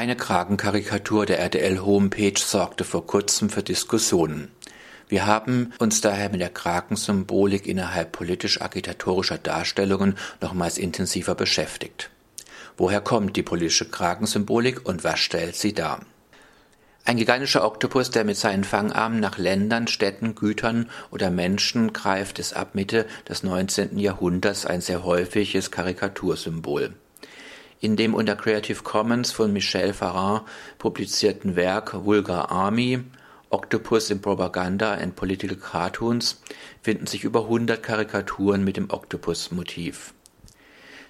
Eine Kragenkarikatur der RTL-Homepage sorgte vor kurzem für Diskussionen. Wir haben uns daher mit der Krakensymbolik innerhalb politisch-agitatorischer Darstellungen nochmals intensiver beschäftigt. Woher kommt die politische Krakensymbolik und was stellt sie dar? Ein gigantischer Oktopus, der mit seinen Fangarmen nach Ländern, Städten, Gütern oder Menschen greift, ist ab Mitte des 19. Jahrhunderts ein sehr häufiges Karikatursymbol. In dem unter Creative Commons von Michel Farran publizierten Werk Vulgar Army Octopus in Propaganda and Political Cartoons finden sich über 100 Karikaturen mit dem Oktopus-Motiv.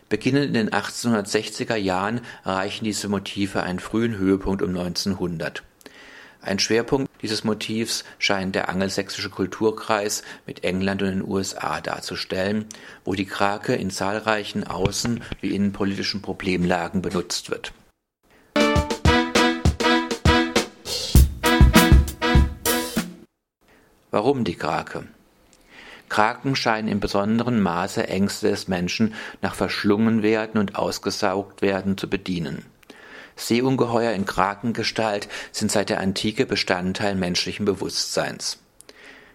Beginnend in den 1860er Jahren erreichen diese Motive einen frühen Höhepunkt um 1900. Ein Schwerpunkt dieses Motivs scheint der angelsächsische Kulturkreis mit England und den USA darzustellen, wo die Krake in zahlreichen außen- wie innenpolitischen Problemlagen benutzt wird. Warum die Krake? Kraken scheinen in besonderem Maße Ängste des Menschen nach verschlungen werden und ausgesaugt werden zu bedienen. Seeungeheuer in Krakengestalt sind seit der Antike Bestandteil menschlichen Bewusstseins.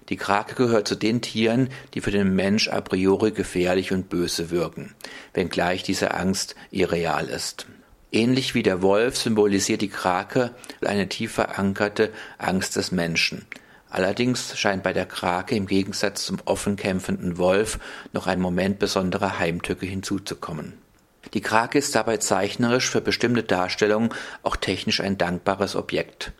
Die Krake gehört zu den Tieren, die für den Mensch a priori gefährlich und böse wirken, wenngleich diese Angst irreal ist. Ähnlich wie der Wolf symbolisiert die Krake eine tief verankerte Angst des Menschen. Allerdings scheint bei der Krake im Gegensatz zum offen kämpfenden Wolf noch ein Moment besonderer Heimtücke hinzuzukommen. Die Krake ist dabei zeichnerisch für bestimmte Darstellungen auch technisch ein dankbares Objekt.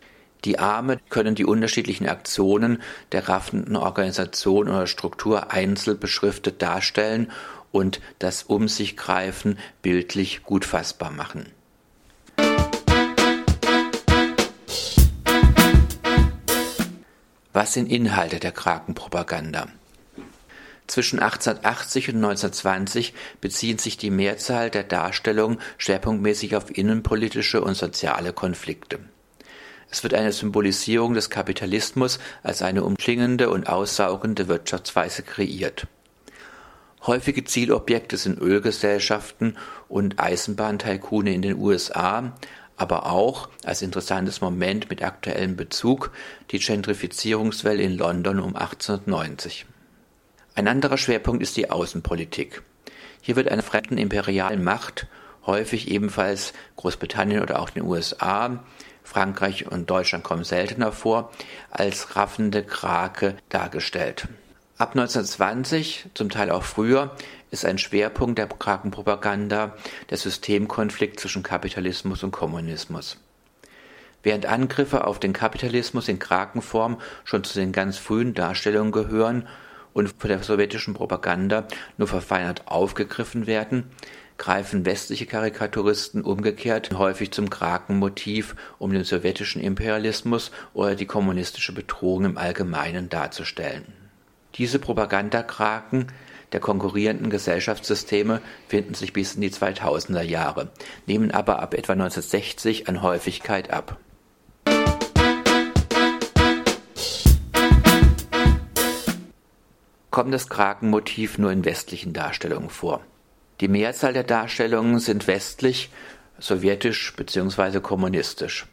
Die Arme können die unterschiedlichen Aktionen der raffenden Organisation oder Struktur einzeln beschriftet darstellen und das Um sich greifen bildlich gut fassbar machen. Was sind Inhalte der Krakenpropaganda? Zwischen 1880 und 1920 beziehen sich die Mehrzahl der Darstellungen schwerpunktmäßig auf innenpolitische und soziale Konflikte. Es wird eine Symbolisierung des Kapitalismus als eine umklingende und aussaugende Wirtschaftsweise kreiert. Häufige Zielobjekte sind Ölgesellschaften und Eisenbahntaikune in den USA, aber auch als interessantes Moment mit aktuellem Bezug die Gentrifizierungswelle in London um 1890. Ein anderer Schwerpunkt ist die Außenpolitik. Hier wird einer fremden imperialen Macht, häufig ebenfalls Großbritannien oder auch den USA, Frankreich und Deutschland kommen seltener vor, als raffende Krake dargestellt. Ab 1920, zum Teil auch früher, ist ein Schwerpunkt der Krakenpropaganda der Systemkonflikt zwischen Kapitalismus und Kommunismus. Während Angriffe auf den Kapitalismus in Krakenform schon zu den ganz frühen Darstellungen gehören und von der sowjetischen Propaganda nur verfeinert aufgegriffen werden, greifen westliche Karikaturisten umgekehrt häufig zum Krakenmotiv, um den sowjetischen Imperialismus oder die kommunistische Bedrohung im Allgemeinen darzustellen. Diese Propagandakraken der konkurrierenden Gesellschaftssysteme finden sich bis in die 2000er Jahre, nehmen aber ab etwa 1960 an Häufigkeit ab. Kommt das Krakenmotiv nur in westlichen Darstellungen vor. Die Mehrzahl der Darstellungen sind westlich, sowjetisch bzw. kommunistisch.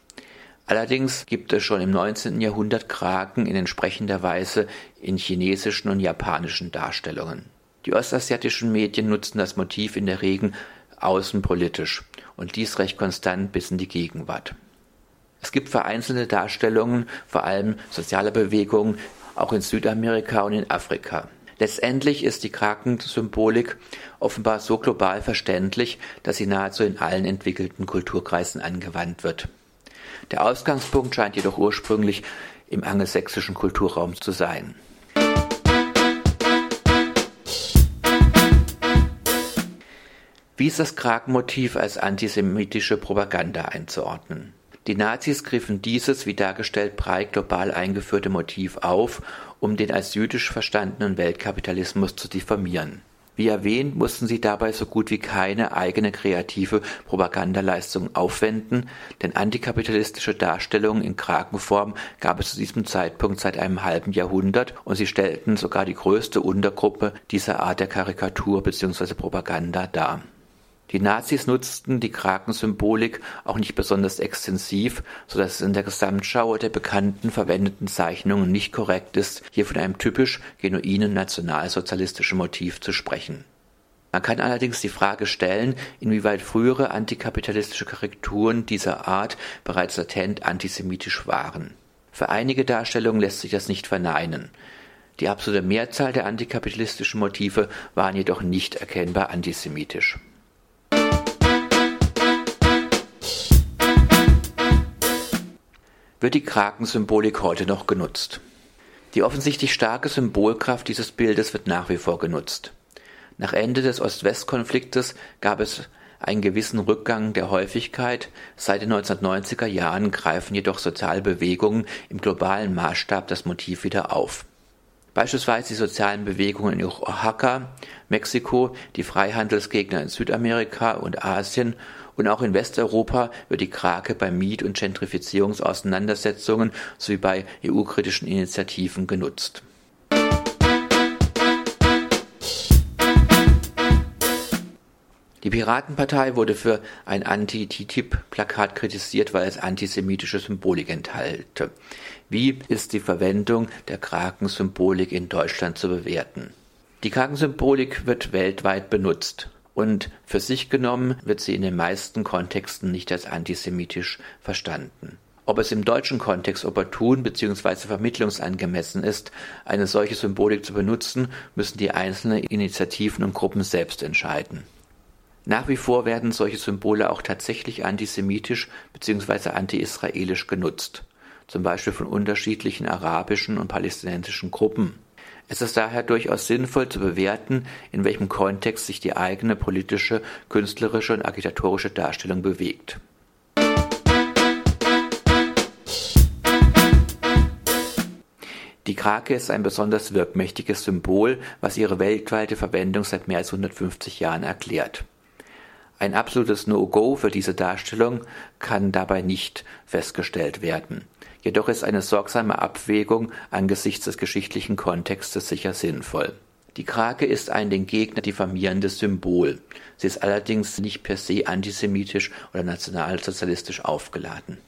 Allerdings gibt es schon im 19. Jahrhundert Kraken in entsprechender Weise in chinesischen und japanischen Darstellungen. Die ostasiatischen Medien nutzen das Motiv in der Regel außenpolitisch und dies recht konstant bis in die Gegenwart. Es gibt vereinzelte Darstellungen, vor allem sozialer Bewegungen, auch in Südamerika und in Afrika. Letztendlich ist die Krakensymbolik offenbar so global verständlich, dass sie nahezu in allen entwickelten Kulturkreisen angewandt wird. Der Ausgangspunkt scheint jedoch ursprünglich im angelsächsischen Kulturraum zu sein. Wie ist das Krakenmotiv als antisemitische Propaganda einzuordnen? Die Nazis griffen dieses, wie dargestellt, breit global eingeführte Motiv auf, um den als jüdisch verstandenen Weltkapitalismus zu diffamieren. Wie erwähnt, mussten sie dabei so gut wie keine eigene kreative Propagandaleistung aufwenden, denn antikapitalistische Darstellungen in Krakenform gab es zu diesem Zeitpunkt seit einem halben Jahrhundert und sie stellten sogar die größte Untergruppe dieser Art der Karikatur bzw. Propaganda dar Die Nazis nutzten die Krakensymbolik auch nicht besonders extensiv, so dass es in der Gesamtschau der bekannten verwendeten Zeichnungen nicht korrekt ist, hier von einem typisch genuinen nationalsozialistischen Motiv zu sprechen. Man kann allerdings die Frage stellen, inwieweit frühere antikapitalistische Korrekturen dieser Art bereits latent antisemitisch waren. Für einige Darstellungen lässt sich das nicht verneinen. Die absolute Mehrzahl der antikapitalistischen Motive waren jedoch nicht erkennbar antisemitisch. Wird die Krakensymbolik heute noch genutzt? Die offensichtlich starke Symbolkraft dieses Bildes wird nach wie vor genutzt. Nach Ende des Ost-West-Konfliktes gab es einen gewissen Rückgang der Häufigkeit, seit den 1990er Jahren greifen jedoch soziale Bewegungen im globalen Maßstab das Motiv wieder auf. Beispielsweise die sozialen Bewegungen in Oaxaca, Mexiko, die Freihandelsgegner in Südamerika und Asien und auch in Westeuropa wird die Krake bei Miet- und Gentrifizierungsauseinandersetzungen sowie bei EU-kritischen Initiativen genutzt. Die Piratenpartei wurde für ein Anti-TTIP-Plakat kritisiert, weil es antisemitische Symbolik enthalte. Wie ist die Verwendung der Krakensymbolik in Deutschland zu bewerten? Die Krakensymbolik wird weltweit benutzt und für sich genommen wird sie in den meisten Kontexten nicht als antisemitisch verstanden. Ob es im deutschen Kontext opportun bzw. vermittlungsangemessen ist, eine solche Symbolik zu benutzen, müssen die einzelnen Initiativen und Gruppen selbst entscheiden. Nach wie vor werden solche Symbole auch tatsächlich antisemitisch bzw. anti-israelisch genutzt, zum Beispiel von unterschiedlichen arabischen und palästinensischen Gruppen. Es ist daher durchaus sinnvoll zu bewerten, in welchem Kontext sich die eigene politische, künstlerische und agitatorische Darstellung bewegt. Die Krake ist ein besonders wirkmächtiges Symbol, was ihre weltweite Verwendung seit mehr als 150 Jahren erklärt. Ein absolutes No-Go für diese Darstellung kann dabei nicht festgestellt werden. Jedoch ist eine sorgsame Abwägung angesichts des geschichtlichen Kontextes sicher sinnvoll. Die Krake ist ein den Gegner diffamierendes Symbol. Sie ist allerdings nicht per se antisemitisch oder nationalsozialistisch aufgeladen